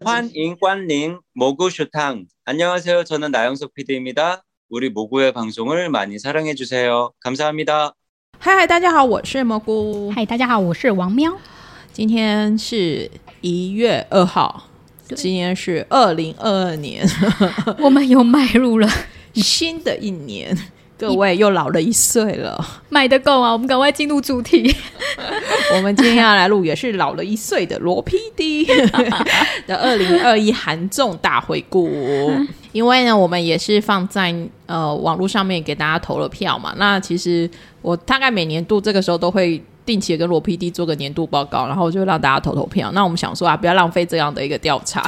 欢迎光临蘑菇食堂。안녕하세요，저는나영석 PD입니다。우리蘑菇의방송을많이사랑해주세요감사합니다嗨嗨，大家好，我是蘑菇。嗨，大家好，我是王喵。今天是一月二号，今天是二零二二年，我们又迈入了新的一年。 各位又老了一岁了，卖得够啊！我们赶快进入主题。我们今天要来录也是老了一岁的罗 PD 的二零二一韩综大回顾。因为呢，我们也是放在呃网络上面给大家投了票嘛。那其实我大概每年度这个时候都会。定期跟罗 PD 做个年度报告，然后就让大家投投票。那我们想说啊，不要浪费这样的一个调查，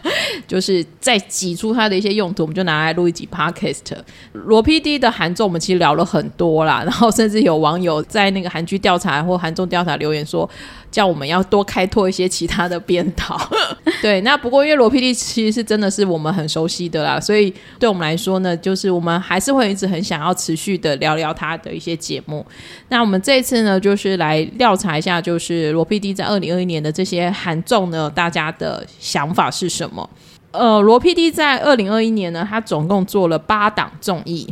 就是再挤出它的一些用途，我们就拿来录一集 Podcast。罗 PD 的韩综我们其实聊了很多啦，然后甚至有网友在那个韩剧调查或韩综调查留言说。叫我们要多开拓一些其他的编导，对。那不过因为罗 PD 其实是真的是我们很熟悉的啦，所以对我们来说呢，就是我们还是会一直很想要持续的聊聊他的一些节目。那我们这一次呢，就是来调查一下，就是罗 PD 在二零二一年的这些韩综呢，大家的想法是什么？呃，罗 PD 在二零二一年呢，他总共做了八档综艺。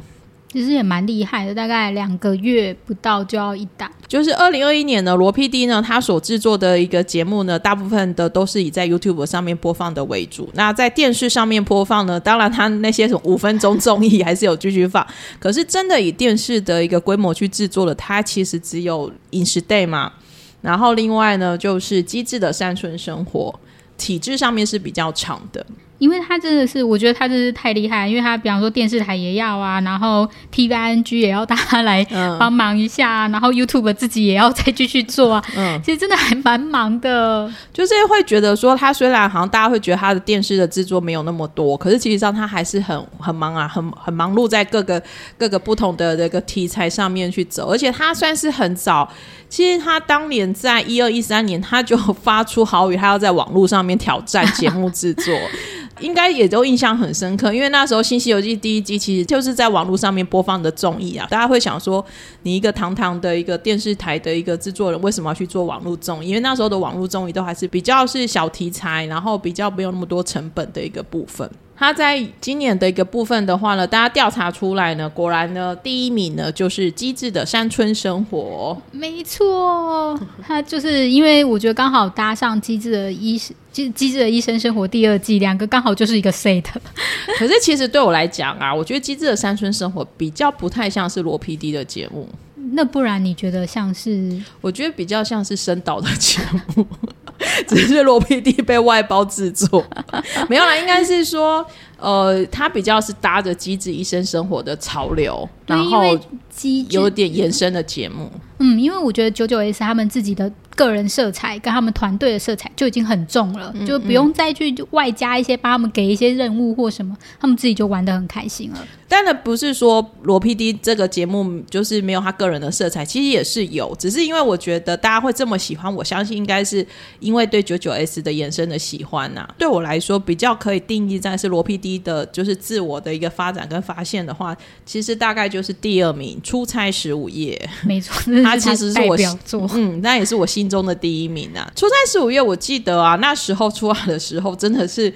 其实也蛮厉害的，大概两个月不到就要一档。就是二零二一年呢，罗 PD 呢，他所制作的一个节目呢，大部分的都是以在 YouTube 上面播放的为主。那在电视上面播放呢，当然他那些什么五分钟综艺还是有继续放。可是真的以电视的一个规模去制作的，它其实只有饮食 day 嘛。然后另外呢，就是机智的山村生活，体制上面是比较长的。因为他真的是，我觉得他真是太厉害。因为他比方说电视台也要啊，然后 T V N G 也要大家来 帮忙一下，然后 YouTube 自己也要再继续做啊。嗯，其实真的还蛮忙的。就是会觉得说，他虽然好像大家会觉得他的电视的制作没有那么多，可是其实上他还是很很忙啊，很很忙碌在各个各个不同的这个题材上面去走。而且他算是很早，其实他当年在一二一三年他就发出豪语，他要在网络上面挑战节目制作。应该也都印象很深刻，因为那时候《新西游记》第一季其实就是在网络上面播放的综艺啊，大家会想说，你一个堂堂的一个电视台的一个制作人，为什么要去做网络综艺？因为那时候的网络综艺都还是比较是小题材，然后比较没有那么多成本的一个部分。他在今年的一个部分的话呢，大家调查出来呢，果然呢，第一名呢就是机智的山村生活。没错，他就是因为我觉得刚好搭上机智的医机机智的医生生活第二季，两个刚好就是一个 set。可是其实对我来讲啊，我觉得机智的山村生活比较不太像是罗 PD 的节目。那不然你觉得像是？我觉得比较像是深岛的节目。只是罗 PD 被外包制作，没有啦，应该是说，呃，他比较是搭着机智医生生活的潮流，然后有点延伸的节目。嗯，因为我觉得九九 S 他们自己的个人色彩跟他们团队的色彩就已经很重了，就不用再去外加一些，帮他们给一些任务或什么，他们自己就玩的很开心了。但呢，不是说罗 PD 这个节目就是没有他个人的色彩，其实也是有，只是因为我觉得大家会这么喜欢，我相信应该是因为对九九 S 的延伸的喜欢呐。对我来说，比较可以定义在是罗 PD 的，就是自我的一个发展跟发现的话，其实大概就是第二名，出差十五夜，没错。他其实是我嗯，那也是我心中的第一名啊！出差十五夜，我记得啊，那时候出来的时候，真的是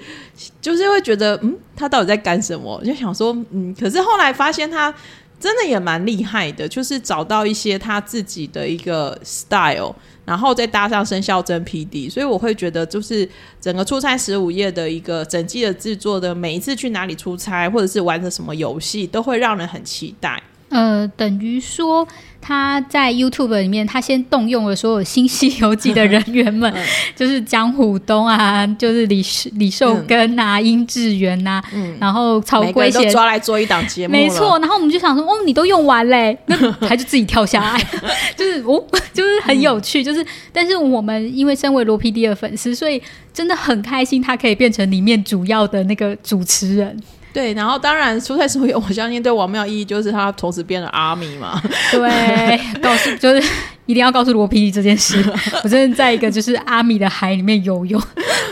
就是会觉得，嗯，他到底在干什么？就想说，嗯，可是后来发现他真的也蛮厉害的，就是找到一些他自己的一个 style，然后再搭上生肖真 PD，所以我会觉得，就是整个出差十五夜的一个整季的制作的每一次去哪里出差，或者是玩的什么游戏，都会让人很期待。呃，等于说他在 YouTube 里面，他先动用了所有《新西游记》的人员们，就是江虎东啊，就是李李寿根啊，殷志源呐，然后曹圭贤抓来做一档节目，没错。然后我们就想说，哦，你都用完嘞，那他就自己跳下来，就是哦，就是很有趣，就是。但是我们因为身为罗 PD 的粉丝，所以真的很开心，他可以变成里面主要的那个主持人。对，然后当然出差时候，我相信对王妙意义就是他同时变了阿米嘛。对，告诉就是一定要告诉罗 PD 这件事。我真的在一个就是阿米的海里面游泳。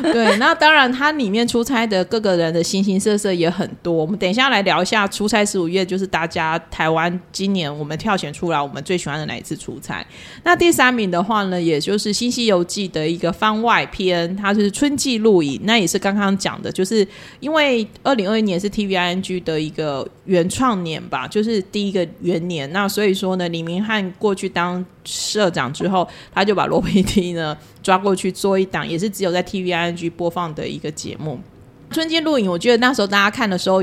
对，那当然，它里面出差的各个人的形形色色也很多。我们等一下来聊一下出差十五页，就是大家台湾今年我们挑选出来我们最喜欢的哪一次出差。那第三名的话呢，也就是《新西游记》的一个番外篇，它是春季录影。那也是刚刚讲的，就是因为二零二一年是 TVING 的一个原创年吧，就是第一个元年。那所以说呢，李明翰过去当社长之后，他就把罗 PD 呢抓过去做一档，也是只有在 TVING 播放的一个节目。春季录影，我觉得那时候大家看的时候。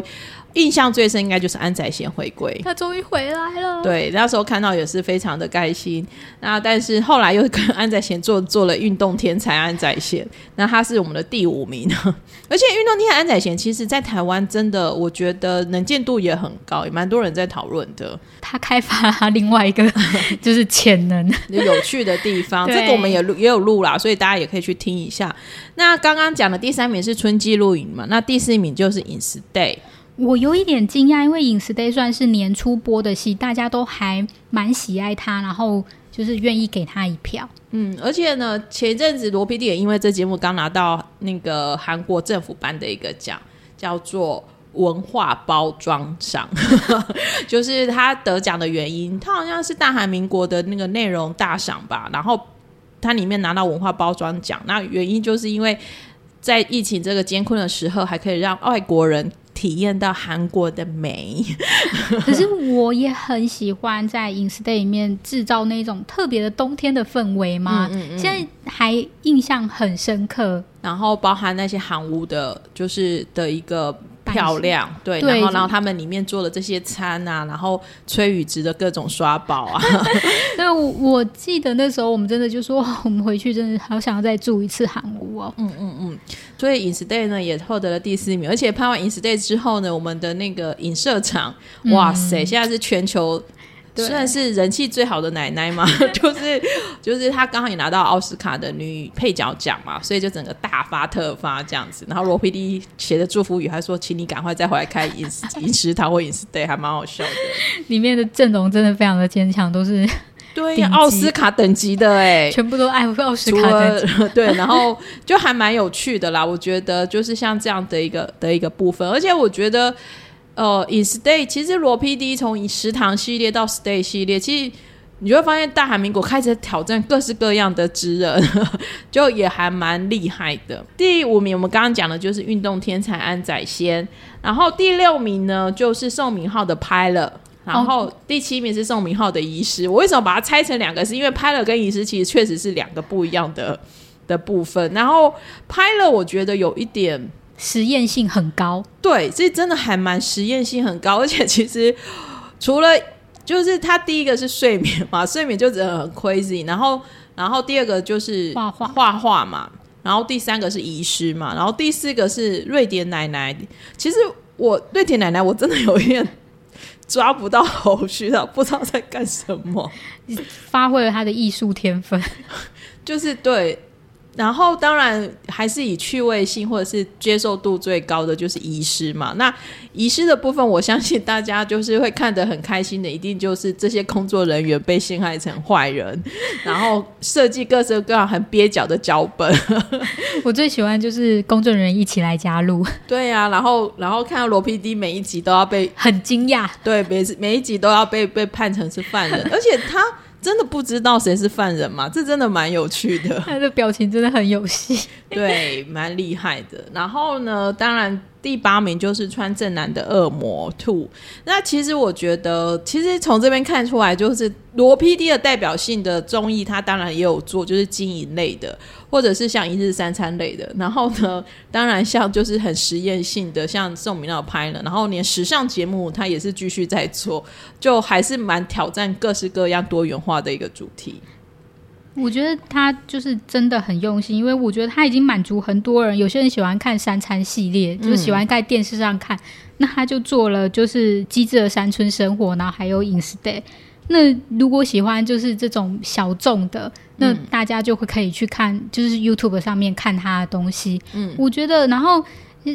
印象最深应该就是安宰贤回归，他终于回来了。对，那时候看到也是非常的开心。那但是后来又跟安宰贤做做了运动天才安宰贤，那他是我们的第五名。而且运动天才安宰贤，其实在台湾真的我觉得能见度也很高，也蛮多人在讨论的。他开发他另外一个 就是潜能有趣的地方，这个我们也录也有录啦，所以大家也可以去听一下。那刚刚讲的第三名是春季露营嘛，那第四名就是饮食 day。我有一点惊讶，因为《饮食 day》算是年初播的戏，大家都还蛮喜爱他，然后就是愿意给他一票。嗯，而且呢，前一阵子罗 PD 也因为这节目刚拿到那个韩国政府颁的一个奖，叫做文化包装赏，就是他得奖的原因，他好像是大韩民国的那个内容大赏吧，然后他里面拿到文化包装奖，那原因就是因为在疫情这个艰困的时候，还可以让外国人。体验到韩国的美，可是我也很喜欢在饮食 day 里面制造那种特别的冬天的氛围嘛。现在还印象很深刻，然后包含那些韩屋的，就是的一个。漂亮，对，然后然后他们里面做的这些餐啊，然后崔宇植的各种刷宝啊，那，我我记得那时候我们真的就说，我们回去真的好想要再住一次韩屋哦，嗯嗯嗯，所以 Instay 呢也获得了第四名，而且拍完 Instay 之后呢，我们的那个影射场，哇塞，现在是全球。算是人气最好的奶奶嘛，就是就是她刚好也拿到奥斯卡的女配角奖嘛，所以就整个大发特发这样子。然后罗 PD 写的祝福语还说，请你赶快再回来开饮食饮食堂或饮食 day，还蛮好笑的。里面的阵容真的非常的坚强，都是对奥斯卡等级的哎，全部都爱奥斯卡等级。对，然后就还蛮有趣的啦。我觉得就是像这样的一个的一个部分，而且我觉得。呃，以 stay 其实罗 PD 从食堂系列到 stay 系列，其实你就会发现大韩民国开始挑战各式各样的职人，就也还蛮厉害的。第五名我们刚刚讲的就是运动天才安宰先，然后第六名呢就是宋明浩的拍了，然后第七名是宋明浩的医师。我为什么把它拆成两个？是因为拍了跟医师其实确实是两个不一样的的部分。然后拍了，我觉得有一点。实验性很高，对，这真的还蛮实验性很高，而且其实除了就是他第一个是睡眠嘛，睡眠就真的很 crazy，然后然后第二个就是画画画画嘛，然后第三个是遗失嘛，然后第四个是瑞典奶奶。其实我瑞典奶奶我真的有一点抓不到头绪了，不知道在干什么，发挥了他的艺术天分，就是对。然后当然还是以趣味性或者是接受度最高的就是遗失嘛。那遗失的部分，我相信大家就是会看得很开心的，一定就是这些工作人员被陷害成坏人，然后设计各式各样很蹩脚的脚本。我最喜欢就是工作人员一起来加入。对呀，然后然后看到罗 PD 每一集都要被很惊讶，对，每每一集都要被被判成是犯人，而且他。真的不知道谁是犯人吗？这真的蛮有趣的。他的表情真的很有戏，对，蛮厉害的。然后呢，当然。第八名就是穿正男的恶魔兔。那其实我觉得，其实从这边看出来，就是罗 PD 的代表性的综艺，他当然也有做，就是经营类的，或者是像一日三餐类的。然后呢，当然像就是很实验性的，像宋明道拍了，然后连时尚节目他也是继续在做，就还是蛮挑战各式各样多元化的一个主题。我觉得他就是真的很用心，因为我觉得他已经满足很多人。有些人喜欢看三餐系列，就是喜欢在电视上看，那他就做了就是机智的山村生活，然后还有饮食 day。那如果喜欢就是这种小众的，那大家就会可以去看，就是 YouTube 上面看他的东西。嗯，我觉得，然后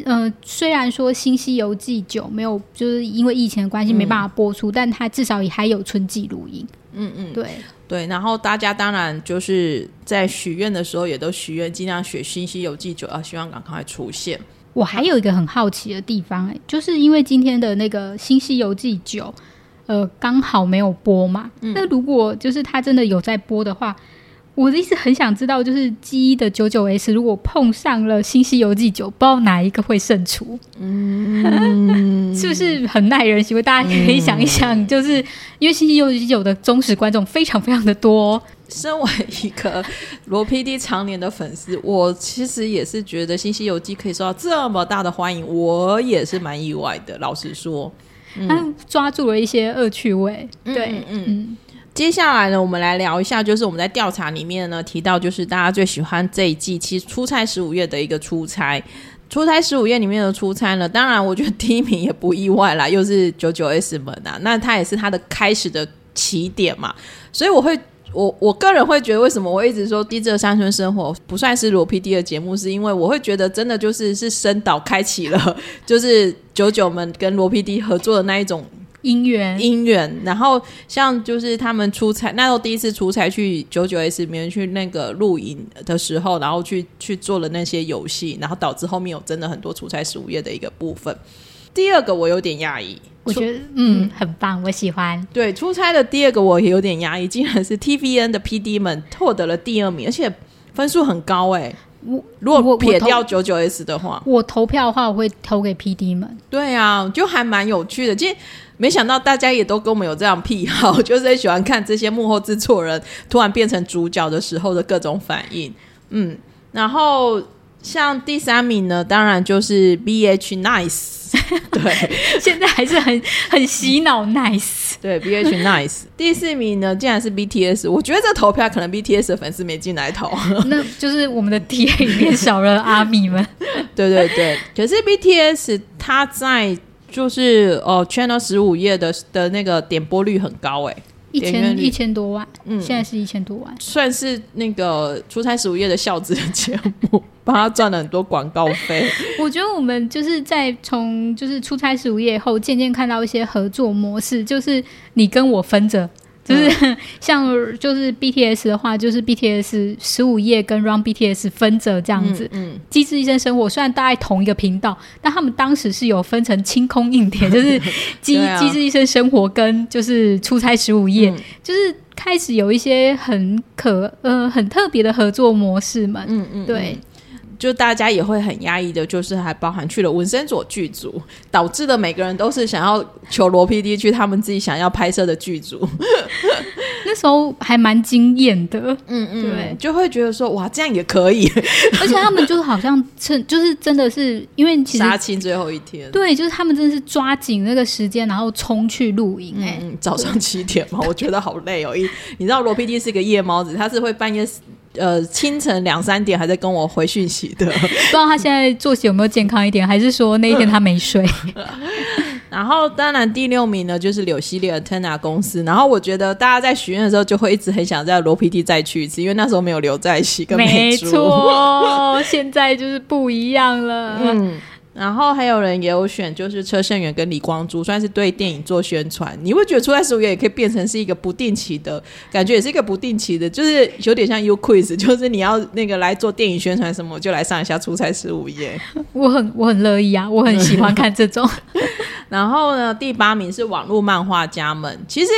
呃，虽然说《新西游记》九没有就是因为疫情的关系没办法播出，但他至少也还有春季录音。嗯嗯，对。对，然后大家当然就是在许愿的时候也都许愿，尽量选新西游记九啊，希望赶快出现。我还有一个很好奇的地方、哎，就是因为今天的那个《新西游记九》，呃，刚好没有播嘛。那如果就是它真的有在播的话，我的意思很想知道，就是 G 一的九九 S 如果碰上了《新西游记九》，不知道哪一个会胜出。嗯，是不是很耐人寻味？大家可以想一想，就是因为《新西游记九》的忠实观众非常非常的多。身为一个罗 PD 常年的粉丝，我其实也是觉得《新西游记》可以受到这么大的欢迎，我也是蛮意外的。老实说，嗯抓住了一些恶趣味。对，嗯嗯。接下来呢，我们来聊一下，就是我们在调查里面呢提到，就是大家最喜欢这一季其实出差十五月的一个出差。出差十五夜里面的出差呢，当然我觉得第一名也不意外啦，又是九九 S 们啊，那它也是它的开始的起点嘛，所以我会。我我个人会觉得，为什么我一直说《低质乡村生活》不算是罗 PD 的节目，是因为我会觉得真的就是是深岛开启了，就是九九们跟罗 PD 合作的那一种姻缘姻缘。然后像就是他们出差，那时候第一次出差去九九 S 里面去那个露营的时候，然后去去做了那些游戏，然后导致后面有真的很多出差十五夜的一个部分。第二个我有点压抑。我觉得嗯很棒，我喜欢。对，出差的第二个我也有点压抑，竟然是 TVN 的 PD 们获得了第二名，而且分数很高哎。我如果撇掉九九 S 的话，我投票的话我会投给 PD 们。对啊，就还蛮有趣的。其实没想到大家也都跟我们有这样癖好，就是喜欢看这些幕后制作人突然变成主角的时候的各种反应。嗯，然后像第三名呢，当然就是 BH Nice。对，现在还是很很洗脑，nice。对，B H nice。第四名呢，竟然是 B T S。我觉得这投票可能 B T S 的粉丝没进来投，那就是我们的 T A 里面少了阿米们。对对对，可是 B T S 它在就是哦 Channel 十五页的的那个点播率很高哎。一千一千多万，嗯，现在是一千多万，算是那个出差十五夜的孝子的节目，帮他赚了很多广告费。我觉得我们就是在从就是出差十五夜后，渐渐看到一些合作模式，就是你跟我分着。就是 像就是 BTS 的话，就是 BTS 十五页跟 Run BTS 分着这样子。嗯，机智医生生活虽然大概同一个频道，但他们当时是有分成清空硬碟，就是机机智医生生活跟就是出差十五页，就是开始有一些很可呃很特别的合作模式嘛。嗯嗯，对。就大家也会很压抑的，就是还包含去了文森佐剧组，导致的每个人都是想要求罗 PD 去他们自己想要拍摄的剧组。那时候还蛮惊艳的，嗯嗯，对，就会觉得说哇，这样也可以。而且他们就是好像趁，就是真的是因为其实杀青最后一天，对，就是他们真的是抓紧那个时间，然后冲去露营。哎，早上七点嘛，我觉得好累哦。一你知道罗 PD 是一个夜猫子，他是会半夜。呃，清晨两三点还在跟我回讯息的，不知道他现在作息有没有健康一点，还是说那一天他没睡？然后，当然第六名呢就是柳西列 Tena 公司。然后我觉得大家在许愿的时候就会一直很想在罗 PD 再去一次，因为那时候没有留在熙跟没错，现在就是不一样了。嗯。然后还有人也有选，就是车胜元跟李光洙，算是对电影做宣传。你会觉得出差十五夜也可以变成是一个不定期的感觉，也是一个不定期的，就是有点像 U Quiz，就是你要那个来做电影宣传什么，就来上一下出差十五夜。我很我很乐意啊，我很喜欢看这种。然后呢，第八名是网络漫画家们，其实。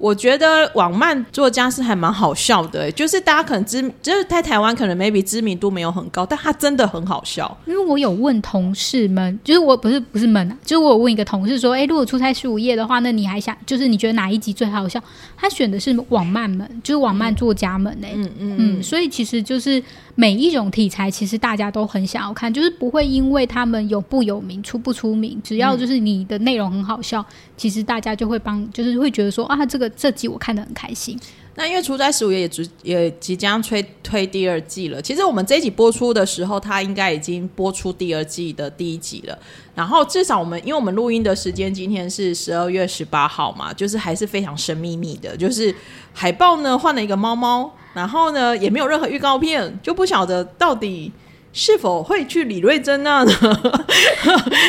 我觉得网漫作家是还蛮好笑的，就是大家可能知，就是在台湾可能 maybe 知名度没有很高，但他真的很好笑。因为我有问同事们，就是我不是不是们，就是我有问一个同事说，哎，如果出差十五夜的话，那你还想，就是你觉得哪一集最好笑？他选的是网漫们，就是网漫作家们嘞。嗯嗯嗯，所以其实就是每一种题材，其实大家都很想要看，就是不会因为他们有不有名、出不出名，只要就是你的内容很好笑，其实大家就会帮，就是会觉得说啊，这个。这集我看得很开心。那因为《出差十五夜》也即也即将推推第二季了。其实我们这一集播出的时候，它应该已经播出第二季的第一集了。然后至少我们，因为我们录音的时间今天是十二月十八号嘛，就是还是非常神秘秘的。就是海报呢换了一个猫猫，然后呢也没有任何预告片，就不晓得到底是否会去李瑞珍那呢？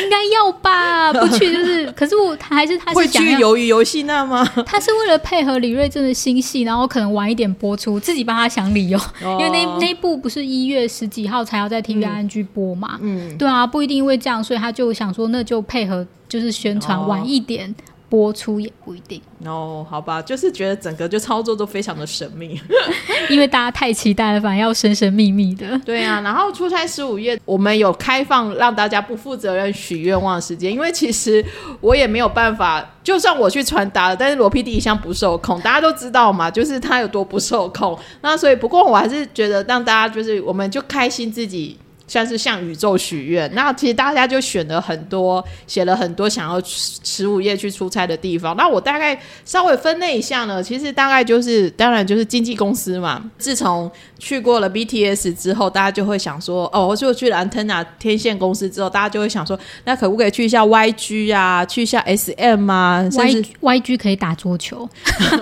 应该要吧？不去就是，可是我他还是他会去鱿鱼游戏那吗？他是为了配合李瑞珍的新戏，然后可能晚一点播出，自己帮他想理由，因为那哦那部不是一月十几号才要在 TVNG 播嘛？嗯，对啊，不一定因为这样，所以他就想说，那就配合就是宣传哦晚一点播出也不一定，哦，好吧，就是觉得整个就操作都非常的神秘。因为大家太期待了，反而要神神秘秘的。对啊，然后出差十五夜，我们有开放让大家不负责任许愿望的时间，因为其实我也没有办法，就算我去传达了，但是罗 PD 一向不受控，大家都知道嘛，就是他有多不受控。那所以，不过我还是觉得让大家就是，我们就开心自己。算是向宇宙许愿，那其实大家就选了很多，写了很多想要十五夜去出差的地方。那我大概稍微分类一下呢，其实大概就是，当然就是经纪公司嘛。自从去过了 BTS 之后，大家就会想说，哦，我就去了 Antenna 天线公司之后，大家就会想说，那可不可以去一下 YG 啊，去一下 SM 啊，Y YG 可以打桌球，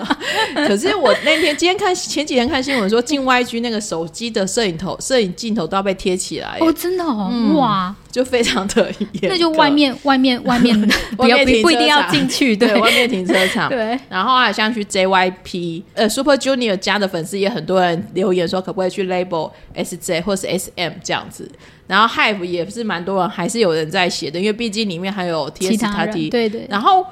可是我那天今天看前几天看新闻说，进 YG 那个手机的摄影头、摄影镜头都要被贴起来，哦，真的哦，嗯哇，就非常的严。那就外面外面 外面 不要不不一定要进去，对对外面停车场。对。然后还像去 JYP，呃，Super Junior 家的粉丝也很多人留言说，可不可以去 Label SJ 或是 SM 这样子。然后 Hive 也是蛮多人，还是有人在写的，因为毕竟里面还有其 TS 他 t 人 t 对对，然后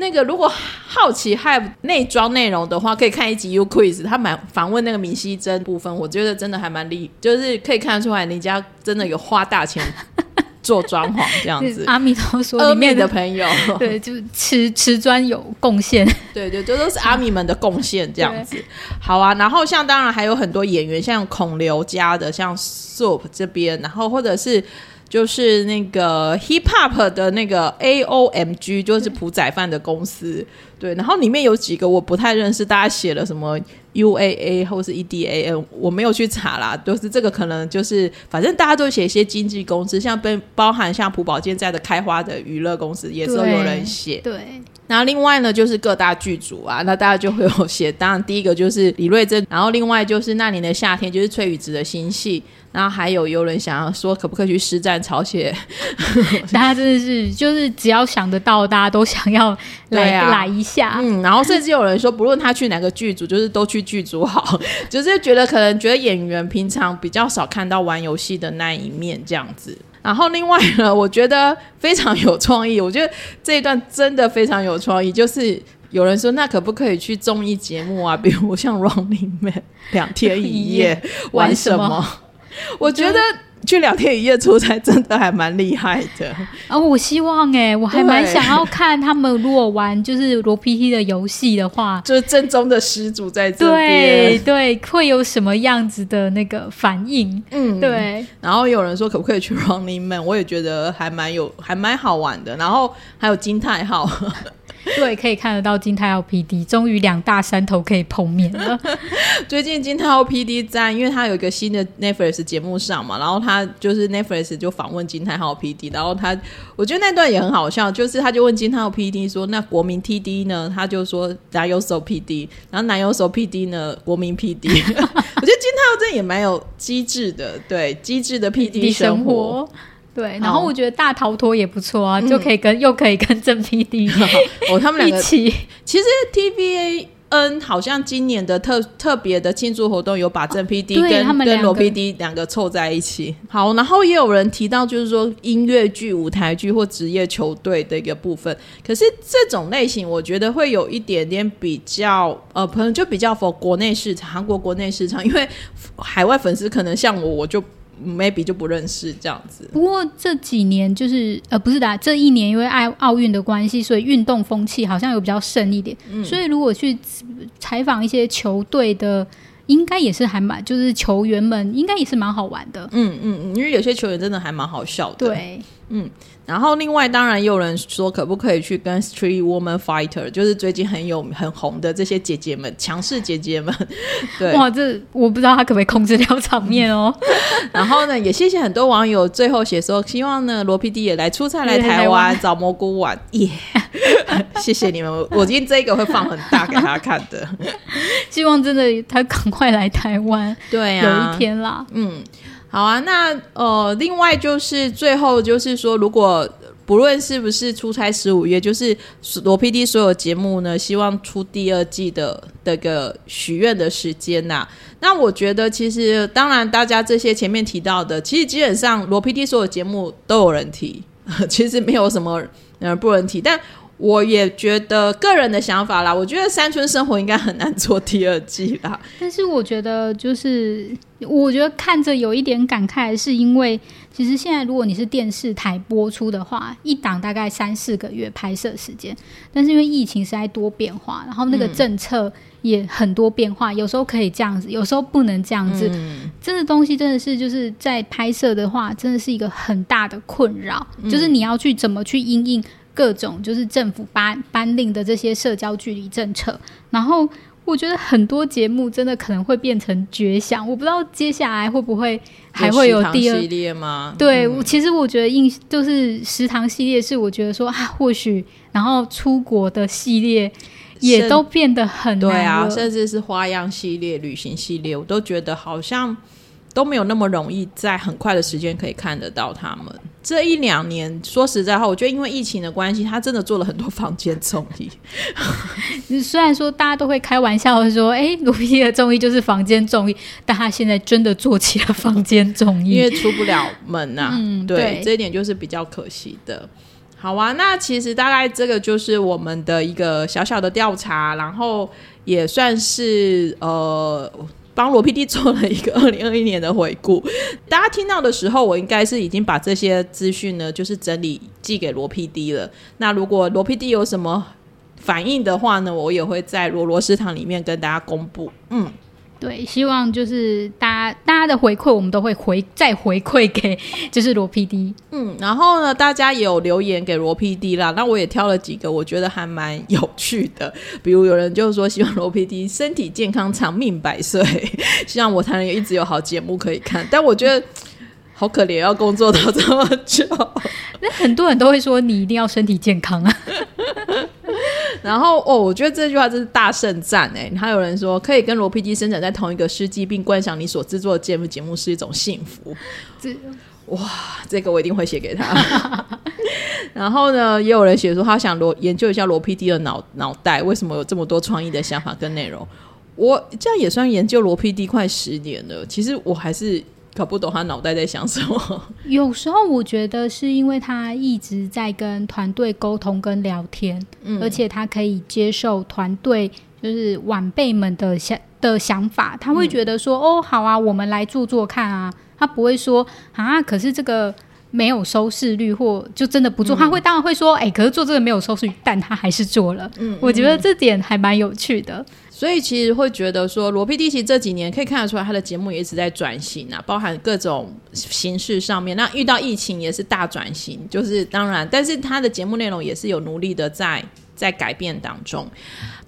那个如果好奇 Hive 内装内容的话，可以看一集 U Quiz，他蛮访问那个明熙珍部分，我觉得真的还蛮厉，就是可以看得出来你家真的有花大钱做装潢这样子。阿弥陀说阿面的朋友，对，就是瓷瓷砖有贡献，对 对，这都是阿米们的贡献，这样子。好啊，然后像当然还有很多演员，像孔刘家的，像 Soup 这边，然后或者是就是那个 Hip Hop 的那个 A O M G，就是朴宰范的公司。对，然后里面有几个我不太认识，大家写了什么 U A A 或是 E D A N，我没有去查啦。就是这个可能就是，反正大家都写一些经纪公司，像被包含像朴宝剑在的开花的娱乐公司，也都有人写。对，然后另外呢，就是各大剧组啊，那大家就会有写。当然，第一个就是李瑞珍，然后另外就是那年的夏天，就是崔宇植的新戏。然后还有有人想要说，可不可以去施战朝鲜？大家真的是就是只要想得到，大家都想要来、对啊来一下。嗯，然后甚至有人说，不论他去哪个剧组，就是都去剧组好，就是觉得可能觉得演员平常比较少看到玩游戏的那一面这样子。然后另外呢，我觉得非常有创意，我觉得这一段真的非常有创意，就是。有人说，那可不可以去综艺节目啊？比如像《Running Man》两天一夜 玩什么？我觉得去两天一夜出差真的还蛮厉害的。啊、我希望哎、我还蛮想要看他们如果玩就是罗 PT 的游戏的话，就是正宗的始祖在这对，对，会有什么样子的那个反应？嗯，对，然后有人说可不可以去 Running Man，我也觉得还蛮有，还蛮好玩的。然后还有金泰浩，对，可以看得到金泰浩 PD 终于两大山头可以碰面了。最近金泰浩 PD 在，因为他有一个新的 Netflix 节目上嘛，然后他就是 Netflix 就访问金泰浩 PD，然后他我觉得那段也很好笑，就是他就问金泰浩 PD 说，那国民 TD 呢？他就说男友手 PD，然后男友手 PD 呢，国民 PD。我觉得金泰浩这也蛮有机智的，对机智的 PD 生生活。活。对，然后我觉得大逃脱也不错啊，就可以跟又可以跟正 PD 哦，他们两个一起，其实 TVA N 好像今年的特特别的庆祝活动有把郑 PD 对跟、跟罗他们两个 PD 两个凑在一起。好，然后也有人提到就是说音乐剧、舞台剧或职业球队的一个部分。可是这种类型，我觉得会有一点点比较呃，可能就比较 for 国内市场，韩国国内市场，因为海外粉丝可能像我，我就 maybe 就不认识这样子。不过这几年就是呃不是的啊，这一年因为爱奥运的关系，所以运动风气好像有比较盛一点。嗯所以如果去采访一些球队的，应该也是还蛮，就是球员们应该也是蛮好玩的。嗯嗯嗯，因为有些球员真的还蛮好笑的。对，然后另外当然也有人说，可不可以去跟 Street Woman Fighter，就是最近很有很红的这些姐姐们，强势姐姐们，对。哇，这我不知道他可不可以控制掉场面哦。然后呢，也谢谢很多网友最后写说，希望呢罗 PD 也来出差来台湾找蘑菇玩，耶、谢谢你们，我我今天这一个会放很大给他看的。希望真的他赶快来台湾，有对啊，一天啦。嗯，好啊，那呃，另外就是最后就是说，如果不论是不是出差十五月，就是罗 PD 所有节目呢，希望出第二季的这个许愿的时间呐、那我觉得其实当然大家这些前面提到的，其实基本上罗 PD 所有节目都有人提，其实没有什么呃不能提，但。我也觉得个人的想法啦，我觉得《山村生活》应该很难做第二季啦。但是我觉得，就是我觉得看着有一点感慨，是因为其实现在如果你是电视台播出的话，一档大概三四个月拍摄时间，但是因为疫情实在多变化，然后那个政策也很多变化，有时候可以这样子，有时候不能这样子。这个东西真的是就是在拍摄的话，真的是一个很大的困扰，就是你要去怎么去应应。各种就是政府颁颁令的这些社交距离政策，然后我觉得很多节目真的可能会变成绝响，我不知道接下来会不会还会有第二系列吗？对，我其实我觉得印就是食堂系列是我觉得说啊，或许然后出国的系列也都变得很对啊，甚至是花样系列、旅行系列，我都觉得好像都没有那么容易在很快的时间可以看得到他们。这一两年，说实在话，我觉得因为疫情的关系，他真的做了很多房间综艺。虽然说大家都会开玩笑说，哎，罗 PD 的综艺就是房间综艺，但他现在真的做起了房间综艺，因为出不了门呐、嗯对，对这一点就是比较可惜的。好啊，那其实大概这个就是我们的一个小小的调查，然后也算是呃。帮罗 PD 做了一个二零二一年的回顾，大家听到的时候，我应该是已经把这些资讯呢，就是整理寄给罗 PD 了。那如果罗 PD 有什么反应的话呢，我也会在罗罗食堂里面跟大家公布。嗯，对，希望就是大家大家的回馈，我们都会回再回馈给 就是罗 PD。嗯，然后呢，大家也有留言给罗 PD 啦，那我也挑了几个我觉得还蛮有趣的，比如有人就是说希望 罗 PD 身体健康、长命百岁，希望我才能一直有好节目可以看。但我觉得好可怜，要工作到这么久。那很多人都会说你一定要身体健康啊。然后哦，我觉得这句话真是大盛赞哎！还有人说可以跟罗 PD 生长在同一个世纪，并观赏你所制作的节目节目是一种幸福。这哇这个我一定会写给他。然后呢，也有人写说他想罗研究一下罗 PD 的脑脑袋，为什么有这么多创意的想法跟内容。我这样也算研究罗 PD 快十年了，其实我还是搞不懂他脑袋在想什么。有时候我觉得是因为他一直在跟团队沟通跟聊天，而且他可以接受团队就是晚辈们的想的想法，他会觉得说、哦好啊，我们来做做看啊，他不会说啊，可是这个。没有收视率，或就真的不做，他会当然会说，哎、可是做这个没有收视率，但他还是做了。嗯，我觉得这点还蛮有趣的。所以其实会觉得说，罗 PD 其实这几年可以看得出来，他的节目也一直在转型啊，包含各种形式上面。那遇到疫情也是大转型，就是当然，但是他的节目内容也是有努力的在在改变当中。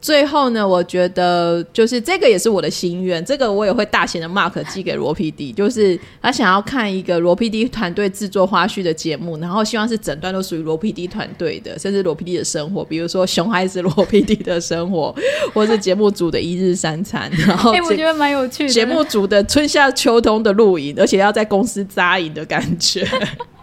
最后呢，我觉得就是这个也是我的心愿，这个我也会大型的 mark 寄给罗 PD，就是他想要看一个罗 PD 团队制作花絮的节目，然后希望是整段都属于罗 PD 团队的，甚至罗 PD 的生活，比如说熊孩子罗 PD 的生活，或是节目组的一日三餐，然后哎、我觉得蛮有趣的。节目组的春夏秋冬的露营，而且要在公司扎营的感觉。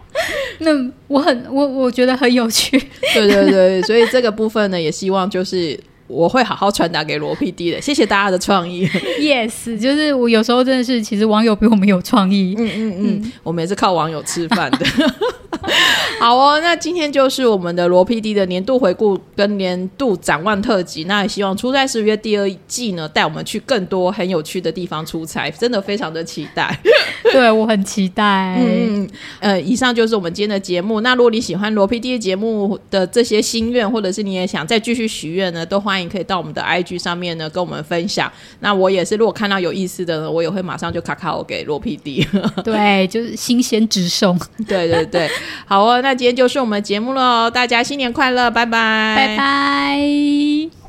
那我很我我觉得很有趣。对对对，所以这个部分呢，也希望就是我会好好传达给罗 PD 的。谢谢大家的创意。yes，就是我有时候真的是，其实网友比我们有创意。嗯嗯嗯，我们也是靠网友吃饭的。好哦，那今天就是我们的罗 PD 的年度回顾跟年度展望特辑。那也希望出差十月第二季呢，带我们去更多很有趣的地方出差，真的非常的期待。对我很期待。嗯，呃，以上就是我们今天的节目。那如果你喜欢罗 PD 节目的这些心愿，或者是你也想再继续许愿呢，都欢迎可以到我们的 IG 上面呢跟我们分享。那我也是，如果看到有意思的呢，我也会马上就卡卡我给罗 PD。对，就是新鲜直送。对对对，好哦，那今天就是我们的节目喽，大家新年快乐，拜拜，拜拜。